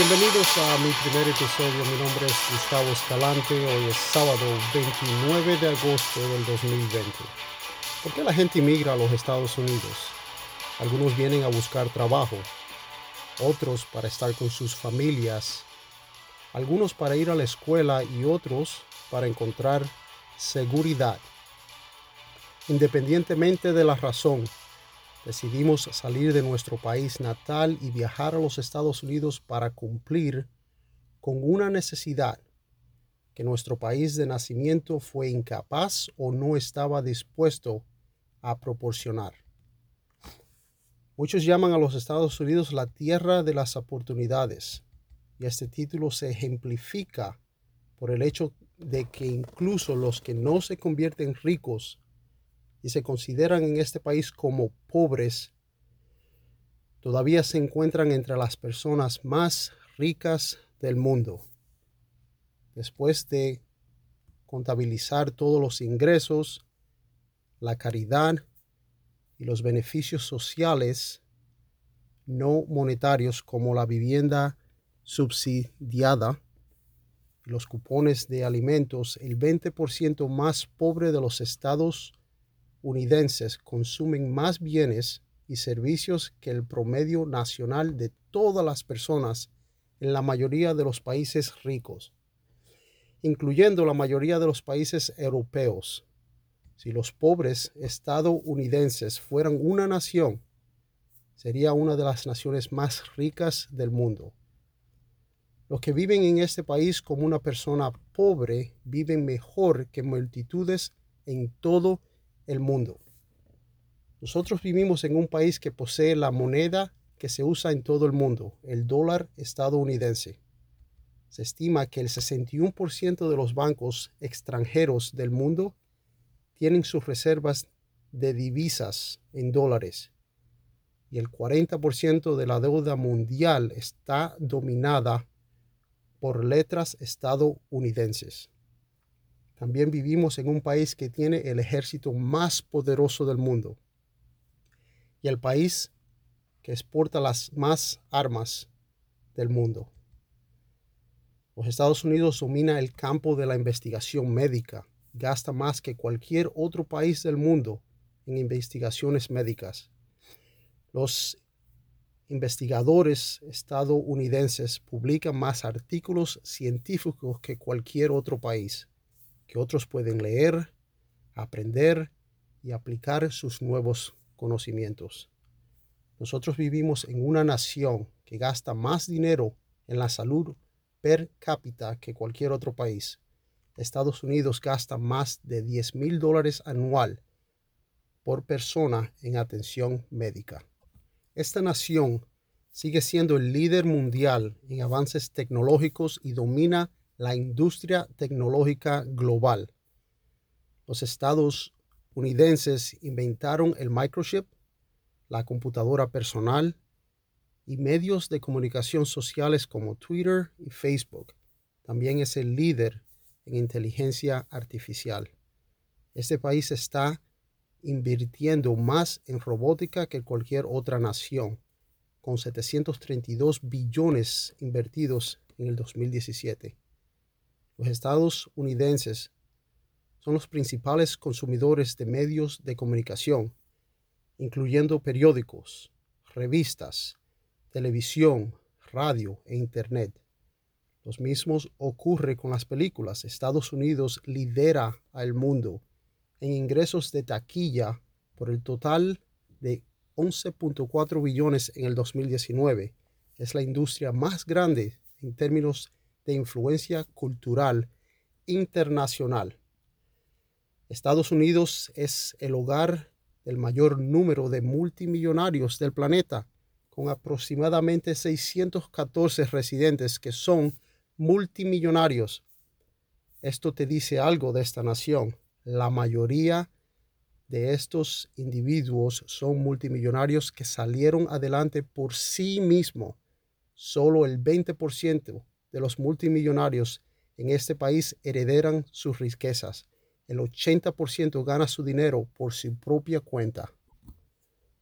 Bienvenidos a mi primer episodio. Mi nombre es Gustavo Escalante. Hoy es sábado 29 de agosto del 2020. ¿Por qué la gente emigra a los Estados Unidos? Algunos vienen a buscar trabajo, otros para estar con sus familias, algunos para ir a la escuela y otros para encontrar seguridad. Independientemente de la razón, decidimos salir de nuestro país natal y viajar a los Estados Unidos para cumplir con una necesidad que nuestro país de nacimiento fue incapaz o no estaba dispuesto a proporcionar. Muchos llaman a los Estados Unidos la tierra de las oportunidades y este título se ejemplifica por el hecho de que incluso los que no se convierten ricos y se consideran en este país como pobres, todavía se encuentran entre las personas más ricas del mundo. Después de contabilizar todos los ingresos, la caridad y los beneficios sociales no monetarios como la vivienda subsidiada, los cupones de alimentos, el 20% más pobre de los estados unidenses consumen más bienes y servicios que el promedio nacional de todas las personas en la mayoría de los países ricos, incluyendo la mayoría de los países europeos. Si los pobres estadounidenses fueran una nación, sería una de las naciones más ricas del mundo. Los que viven en este país como una persona pobre viven mejor que multitudes en todo el mundo. Nosotros vivimos en un país que posee la moneda que se usa en todo el mundo, el dólar estadounidense. Se estima que el 61% de los bancos extranjeros del mundo tienen sus reservas de divisas en dólares y el 40% de la deuda mundial está dominada por letras estadounidenses. También vivimos en un país que tiene el ejército más poderoso del mundo y el país que exporta las más armas del mundo. Los Estados Unidos domina el campo de la investigación médica, gasta más que cualquier otro país del mundo en investigaciones médicas. Los investigadores estadounidenses publican más artículos científicos que cualquier otro país, que otros pueden leer, aprender y aplicar sus nuevos conocimientos. Nosotros vivimos en una nación que gasta más dinero en la salud per cápita que cualquier otro país. Estados Unidos gasta más de 10 mil dólares anual por persona en atención médica. Esta nación sigue siendo el líder mundial en avances tecnológicos y domina la industria tecnológica global. Los Estados unidenses inventaron el microchip, la computadora personal y medios de comunicación sociales como Twitter y Facebook. También es el líder en inteligencia artificial. Este país está invirtiendo más en robótica que cualquier otra nación, con 732 billones invertidos en el 2017. Los estadounidenses son los principales consumidores de medios de comunicación, incluyendo periódicos, revistas, televisión, radio e Internet. Los mismos ocurre con las películas. Estados Unidos lidera al mundo en ingresos de taquilla por el total de 11.4 billones en el 2019. Es la industria más grande en términos de influencia cultural internacional. Estados Unidos es el hogar del mayor número de multimillonarios del planeta, con aproximadamente 614 residentes que son multimillonarios. Esto te dice algo de esta nación la mayoría de estos individuos son multimillonarios que salieron adelante por sí mismos. Solo el 20% de los multimillonarios en este país heredan sus riquezas. El 80% gana su dinero por su propia cuenta.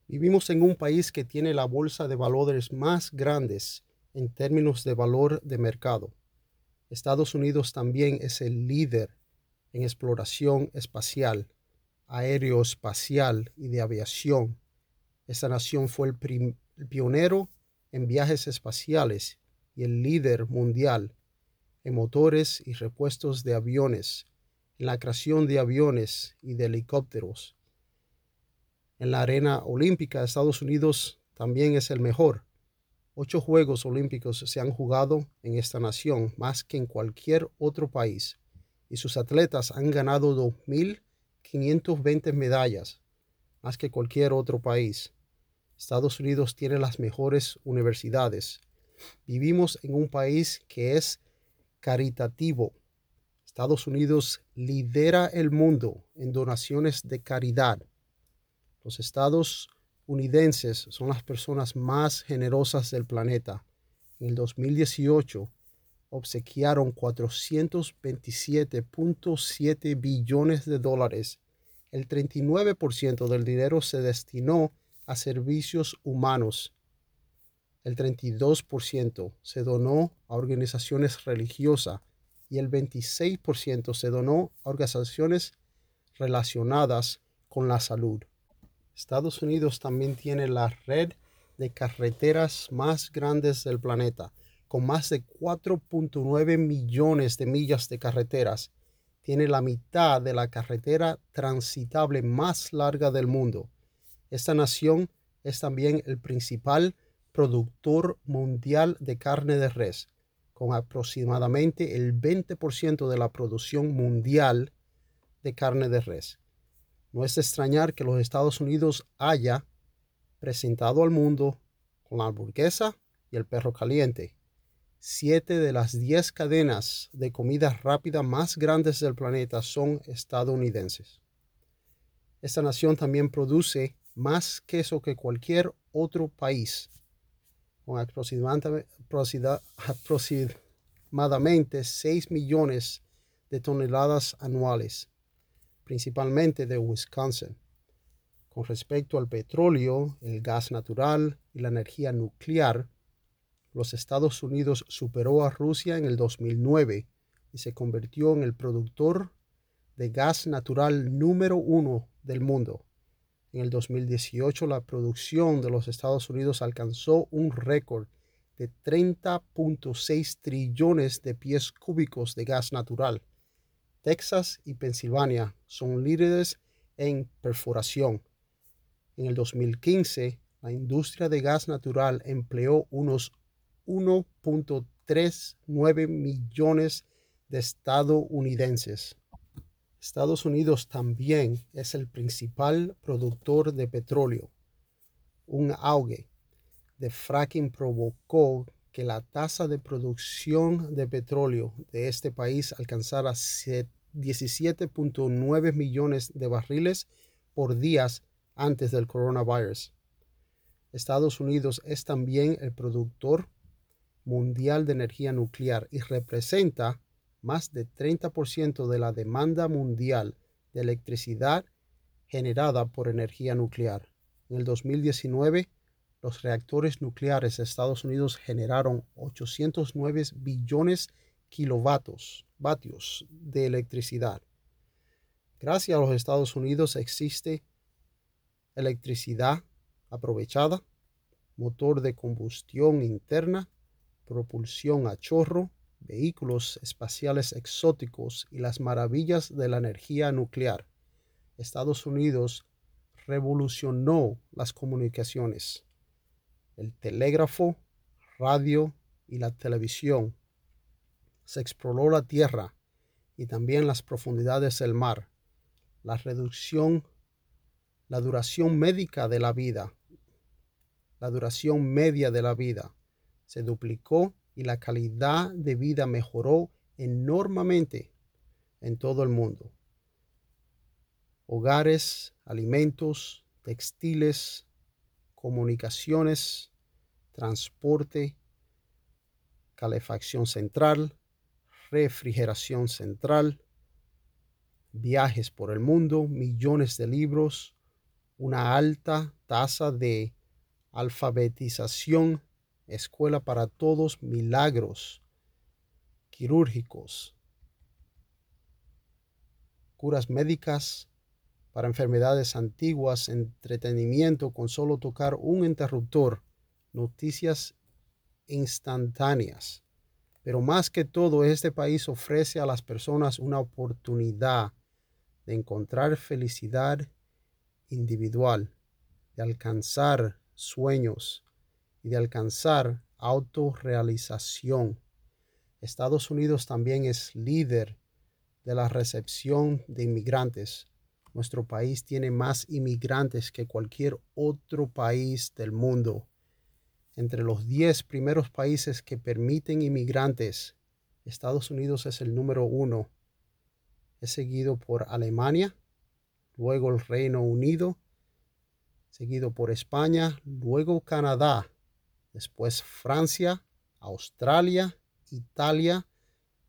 Vivimos en un país que tiene la bolsa de valores más grandes en términos de valor de mercado. Estados Unidos también es el líder en exploración espacial, aeroespacial y de aviación. Esta nación fue el, pionero en viajes espaciales y el líder mundial en motores y repuestos de aviones, en la creación de aviones y de helicópteros. En la arena olímpica, Estados Unidos también es el mejor. Ocho Juegos Olímpicos se han jugado en esta nación más que en cualquier otro país y sus atletas han ganado 2.520 medallas, más que cualquier otro país. Estados Unidos tiene las mejores universidades. Vivimos en un país que es caritativo. Estados Unidos lidera el mundo en donaciones de caridad. Los estados unidenses son las personas más generosas del planeta. En el 2018 obsequiaron 427.7 billones de dólares. El 39% del dinero se destinó a servicios humanos. El 32% se donó a organizaciones religiosas y el 26% se donó a organizaciones relacionadas con la salud. Estados Unidos también tiene la red de carreteras más grandes del planeta, con más de 4.9 millones de millas de carreteras. Tiene la mitad de la carretera transitable más larga del mundo esta nación es también el principal productor mundial de carne de res, con aproximadamente el 20% de la producción mundial de carne de res. No es de extrañar que los Estados Unidos haya presentado al mundo con la hamburguesa y el perro caliente, siete de las diez cadenas de comida rápida más grandes del planeta son estadounidenses. Esta nación también produce más queso que cualquier otro país, con aproximadamente 6 millones de toneladas anuales, principalmente de Wisconsin. Con respecto al petróleo, el gas natural y la energía nuclear, los Estados Unidos superó a Rusia en el 2009 y se convirtió en el productor de gas natural número uno del mundo en el 2018 la producción de los Estados Unidos alcanzó un récord de 30.6 trillones de pies cúbicos de gas natural. Texas y Pensilvania son líderes en perforación. En el 2015, la industria de gas natural empleó unos 1.39 millones de estadounidenses. Estados Unidos también es el principal productor de petróleo. Un auge de fracking provocó que la tasa de producción de petróleo de este país alcanzara 17.9 millones de barriles por día antes del coronavirus. Estados Unidos es también el productor mundial de energía nuclear y representa más de 30% de la demanda mundial de electricidad generada por energía nuclear. En el 2019, los reactores nucleares de Estados Unidos generaron 809 billones kilovatios vatios de electricidad. Gracias a los Estados Unidos existe electricidad aprovechada, motor de combustión interna, propulsión a chorro, vehículos espaciales exóticos y las maravillas de la energía nuclear. Estados Unidos revolucionó las comunicaciones, el telégrafo, radio y la televisión. Se exploró la tierra y también las profundidades del mar. La reducción, la duración médica de la vida, la duración media de la vida se duplicó y la calidad de vida mejoró enormemente en todo el mundo. Hogares, alimentos, textiles, comunicaciones, transporte, calefacción central, refrigeración central, viajes por el mundo, millones de libros, una alta tasa de alfabetización, escuela para todos, milagros quirúrgicos, curas médicas para enfermedades antiguas, entretenimiento con solo tocar un interruptor, noticias instantáneas. Pero más que todo, este país ofrece a las personas una oportunidad de encontrar felicidad individual, de alcanzar sueños de alcanzar autorrealización. Estados Unidos también es líder de la recepción de inmigrantes. Nuestro país tiene más inmigrantes que cualquier otro país del mundo. Entre los 10 primeros países que permiten inmigrantes, Estados Unidos es el número uno. Es seguido por Alemania, luego el Reino Unido, seguido por España, luego Canadá, después Francia, Australia, Italia,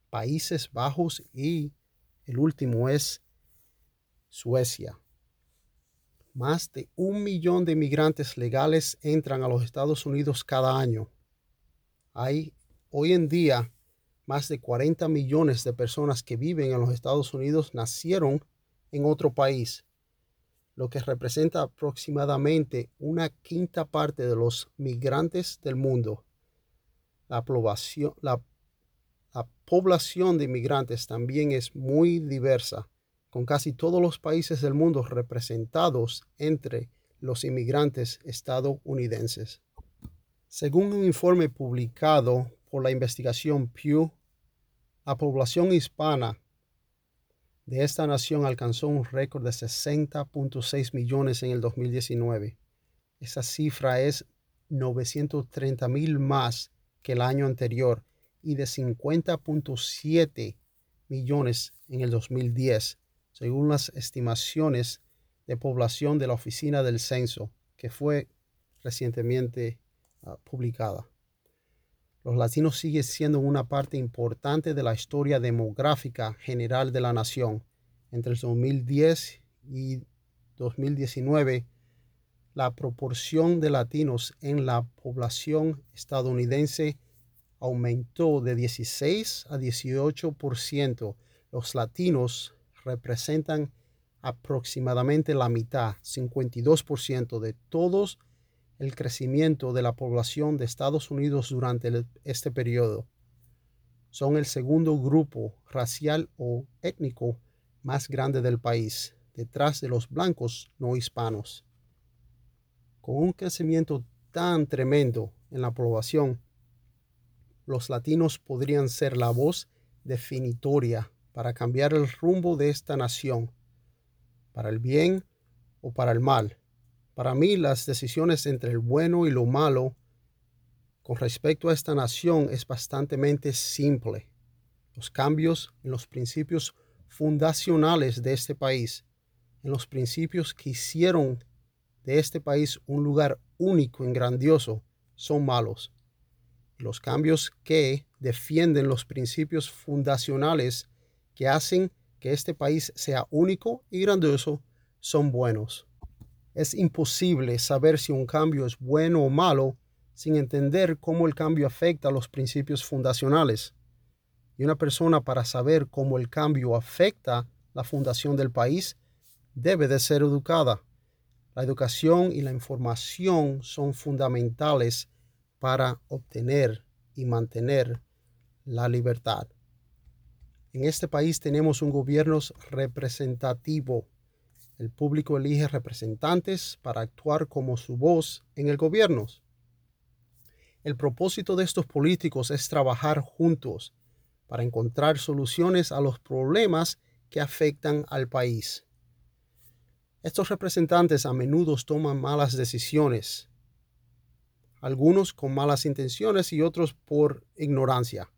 Países Bajos y el último es Suecia. Más de un millón de inmigrantes legales entran a los Estados Unidos cada año. Hay hoy en día más de 40 millones de personas que viven en los Estados Unidos nacieron en otro país lo que representa aproximadamente una quinta parte de los migrantes del mundo. La población, la, población de inmigrantes también es muy diversa, con casi todos los países del mundo representados entre los inmigrantes estadounidenses. Según un informe publicado por la investigación Pew, la población hispana de esta nación alcanzó un récord de 60.6 millones en el 2019. Esa cifra es 930 mil más que el año anterior y de 50.7 millones en el 2010, según las estimaciones de población de la Oficina del Censo, que fue recientemente ah, publicada. Los latinos siguen siendo una parte importante de la historia demográfica general de la nación. Entre el 2010 y 2019, la proporción de latinos en la población estadounidense aumentó de 16 a 18%. Los latinos representan aproximadamente la mitad, 52% de todos el crecimiento de la población de Estados Unidos durante este periodo. Son el segundo grupo racial o étnico más grande del país, detrás de los blancos no hispanos. Con un crecimiento tan tremendo en la población, los latinos podrían ser la voz definitoria para cambiar el rumbo de esta nación, para el bien o para el mal. Para mí las decisiones entre el bueno y lo malo con respecto a esta nación es bastante simple. Los cambios en los principios fundacionales de este país, en los principios que hicieron de este país un lugar único y grandioso, son malos. Los cambios que defienden los principios fundacionales que hacen que este país sea único y grandioso son buenos. Es imposible saber si un cambio es bueno o malo sin entender cómo el cambio afecta a los principios fundacionales. Y una persona para saber cómo el cambio afecta la fundación del país debe de ser educada. La educación y la información son fundamentales para obtener y mantener la libertad. En este país tenemos un gobierno representativo el público elige representantes para actuar como su voz en el gobierno. El propósito de estos políticos es trabajar juntos para encontrar soluciones a los problemas que afectan al país. Estos representantes a menudo toman malas decisiones, algunos con malas intenciones y otros por ignorancia.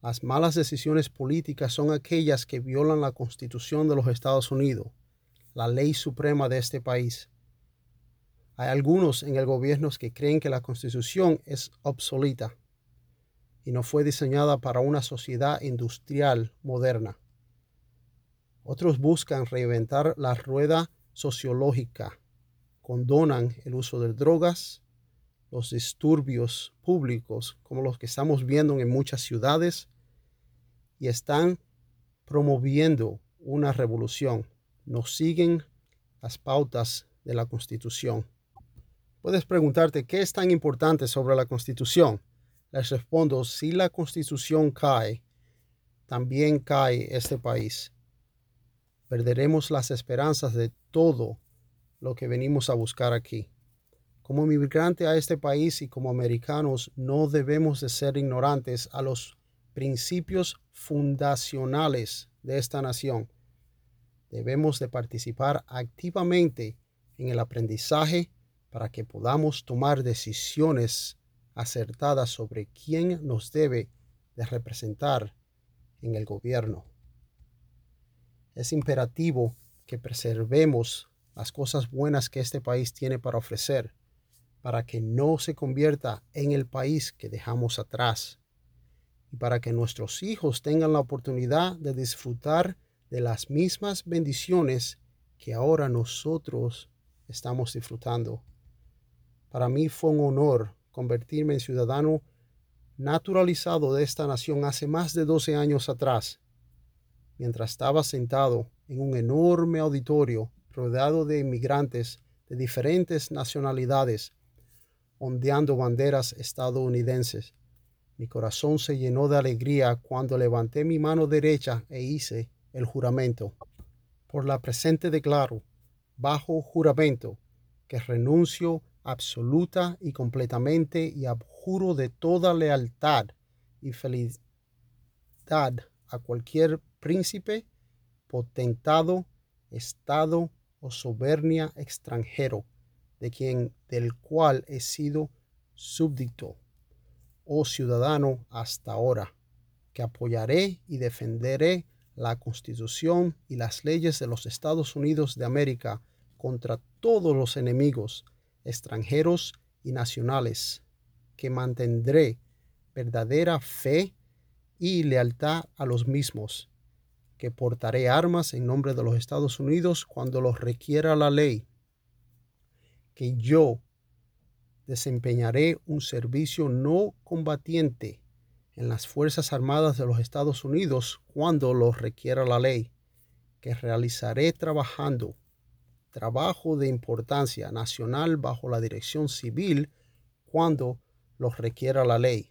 Las malas decisiones políticas son aquellas que violan la Constitución de los Estados Unidos la ley suprema de este país. Hay algunos en el gobierno que creen que la constitución es obsoleta y no fue diseñada para una sociedad industrial moderna. Otros buscan reinventar la rueda sociológica condonan el uso de drogas, los disturbios públicos como los que estamos viendo en muchas ciudades y están promoviendo una revolución. Nos siguen las pautas de la Constitución. Puedes preguntarte qué es tan importante sobre la Constitución. Les respondo, si la Constitución cae, también cae este país. Perderemos las esperanzas de todo lo que venimos a buscar aquí. Como inmigrante a este país y como americanos no debemos de ser ignorantes a los principios fundacionales de esta nación. Debemos de participar activamente en el aprendizaje para que podamos tomar decisiones acertadas sobre quién nos debe de representar en el gobierno. Es imperativo que preservemos las cosas buenas que este país tiene para ofrecer para que no se convierta en el país que dejamos atrás y para que nuestros hijos tengan la oportunidad de disfrutar de las mismas bendiciones que ahora nosotros estamos disfrutando. Para mí fue un honor convertirme en ciudadano naturalizado de esta nación hace más de 12 años atrás, mientras estaba sentado en un enorme auditorio rodeado de inmigrantes de diferentes nacionalidades ondeando banderas estadounidenses. Mi corazón se llenó de alegría cuando levanté mi mano derecha e hice el juramento. Por la presente declaro, bajo juramento, que renuncio absoluta y completamente y abjuro de toda lealtad y felicidad a cualquier príncipe, potentado, estado o sobernia extranjero de quien del cual he sido súbdito o oh ciudadano hasta ahora, que apoyaré y defenderé la Constitución y las leyes de los Estados Unidos de América contra todos los enemigos extranjeros y nacionales, que mantendré verdadera fe y lealtad a los mismos, que portaré armas en nombre de los Estados Unidos cuando los requiera la ley que yo desempeñaré un servicio no combatiente en las Fuerzas Armadas de los Estados Unidos cuando lo requiera la ley, que realizaré trabajando trabajo de importancia nacional bajo la dirección civil cuando lo requiera la ley,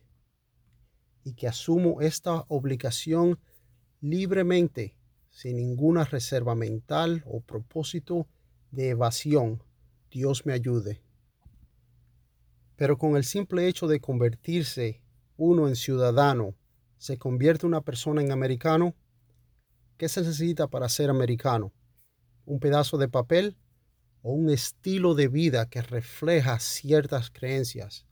y que asumo esta obligación libremente, sin ninguna reserva mental o propósito de evasión Dios me ayude. Pero con el simple hecho de convertirse uno en ciudadano, ¿se convierte una persona en americano? ¿Qué se necesita para ser americano? ¿Un pedazo de papel o un estilo de vida que refleja ciertas creencias?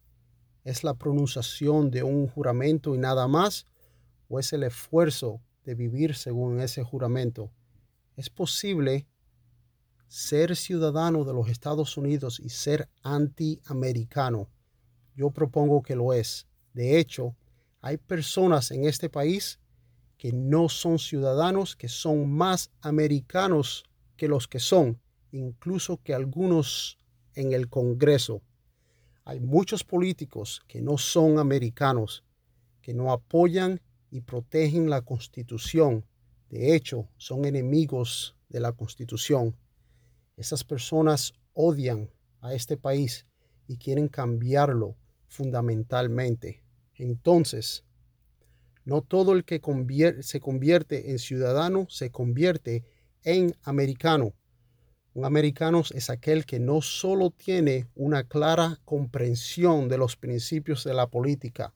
¿Es la pronunciación de un juramento y nada más? ¿O es el esfuerzo de vivir según ese juramento? Es posible ser ciudadano de los Estados Unidos y ser antiamericano. Yo propongo que lo es. De hecho, hay personas en este país que no son ciudadanos, que son más americanos que los que son, incluso que algunos en el Congreso. Hay muchos políticos que no son americanos, que no apoyan y protegen la Constitución. De hecho, son enemigos de la Constitución. Esas personas odian a este país y quieren cambiarlo fundamentalmente. Entonces, no todo el que se convierte en ciudadano se convierte en americano. Un americano es aquel que no solo tiene una clara comprensión de los principios de la política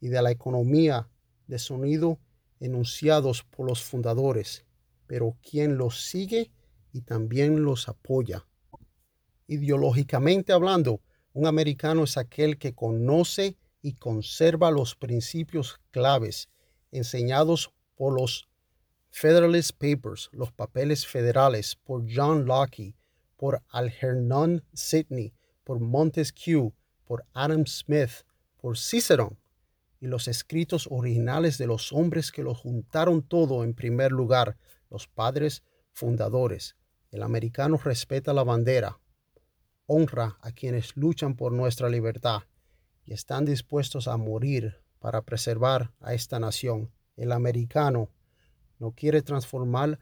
y de la economía de sonido enunciados por los fundadores, pero quien los sigue y también los apoya. Ideológicamente hablando, un americano es aquel que conoce y conserva los principios claves enseñados por los Federalist Papers, los papeles federales, por John Locke, por Algernon Sidney, por Montesquieu, por Adam Smith, por Cicerón y los escritos originales de los hombres que lo juntaron todo en primer lugar, los padres fundadores. El americano respeta la bandera, honra a quienes luchan por nuestra libertad y están dispuestos a morir para preservar a esta nación. El americano no quiere transformar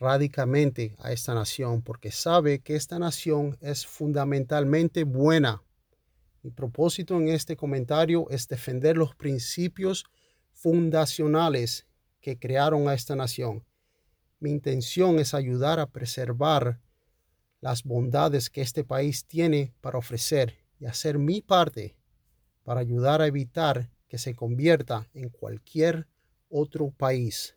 radicalmente a esta nación porque sabe que esta nación es fundamentalmente buena. Mi propósito en este comentario es defender los principios fundacionales que crearon a esta nación. Mi intención es ayudar a preservar las bondades que este país tiene para ofrecer y hacer mi parte para ayudar a evitar que se convierta en cualquier otro país.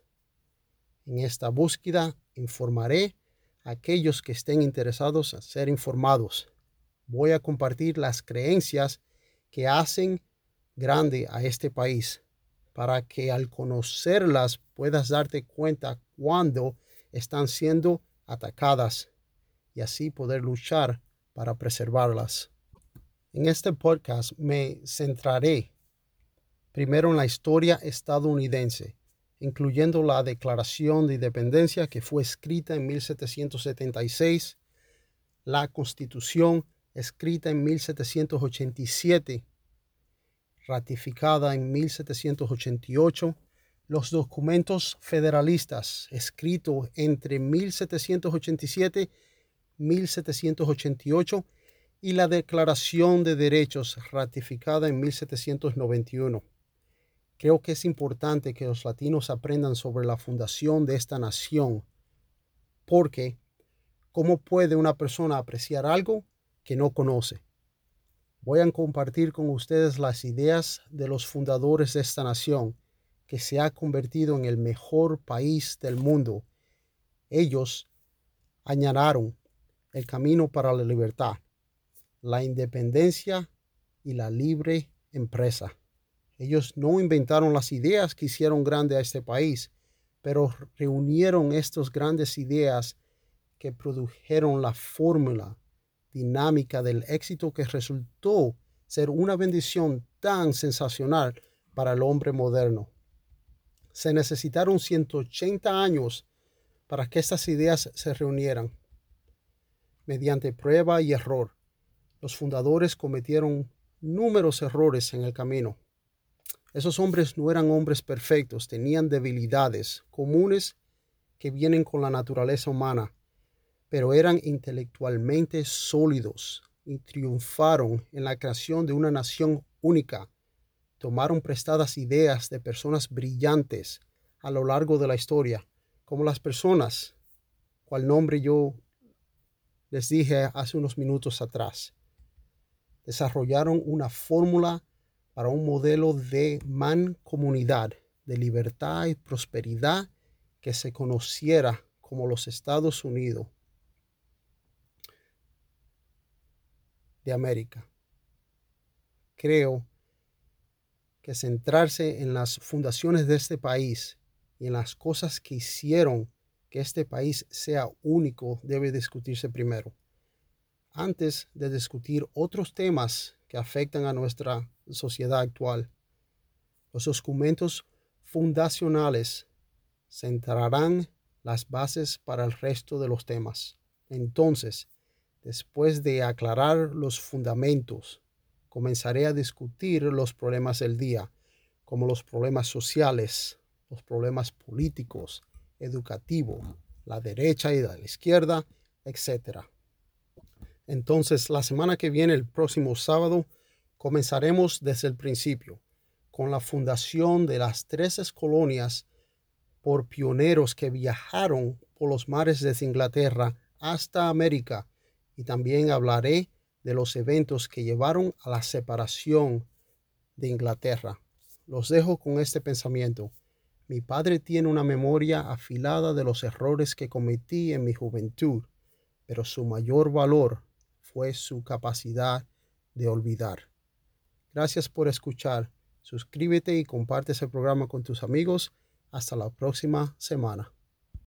En esta búsqueda informaré a aquellos que estén interesados en ser informados. Voy a compartir las creencias que hacen grande a este país para que al conocerlas puedas darte cuenta cuando están siendo atacadas y así poder luchar para preservarlas. En este podcast me centraré primero en la historia estadounidense, incluyendo la Declaración de Independencia que fue escrita en 1776, la Constitución escrita en 1787, ratificada en 1788, los documentos federalistas escritos entre 1787 y 1788 y la Declaración de Derechos ratificada en 1791. Creo que es importante que los latinos aprendan sobre la fundación de esta nación, porque ¿cómo puede una persona apreciar algo que no conoce? Voy a compartir con ustedes las ideas de los fundadores de esta nación, que se ha convertido en el mejor país del mundo. Ellos añadieron el camino para la libertad la independencia y la libre empresa. Ellos no inventaron las ideas que hicieron grande a este país, pero reunieron estas grandes ideas que produjeron la fórmula dinámica del éxito que resultó ser una bendición tan sensacional para el hombre moderno. Se necesitaron 180 años para que estas ideas se reunieran. Mediante prueba y error, los fundadores cometieron números errores en el camino. Esos hombres no eran hombres perfectos, tenían debilidades comunes que vienen con la naturaleza humana, pero eran intelectualmente sólidos y triunfaron en la creación de una nación única. Tomaron prestadas ideas de personas brillantes a lo largo de la historia, como las personas, cual nombre yo les dije hace unos minutos atrás desarrollaron una fórmula para un modelo de mancomunidad, de libertad y prosperidad que se conociera como los Estados Unidos de América. Creo que centrarse en las fundaciones de este país y en las cosas que hicieron que este país sea único debe discutirse primero antes de discutir otros temas que afectan a nuestra sociedad actual. Los documentos fundacionales centrarán las bases para el resto de los temas. Entonces, después de aclarar los fundamentos, comenzaré a discutir los problemas del día, como los problemas sociales, los problemas políticos, educativos, la derecha y la izquierda, etc. Entonces, la semana que viene, el próximo sábado, comenzaremos desde el principio, con la fundación de las tres colonias por pioneros que viajaron por los mares desde Inglaterra hasta América. Y también hablaré de los eventos que llevaron a la separación de Inglaterra. Los dejo con este pensamiento. Mi padre tiene una memoria afilada de los errores que cometí en mi juventud, pero su mayor valor fue su capacidad de olvidar. Gracias por escuchar. Suscríbete y comparte ese programa con tus amigos. Hasta la próxima semana.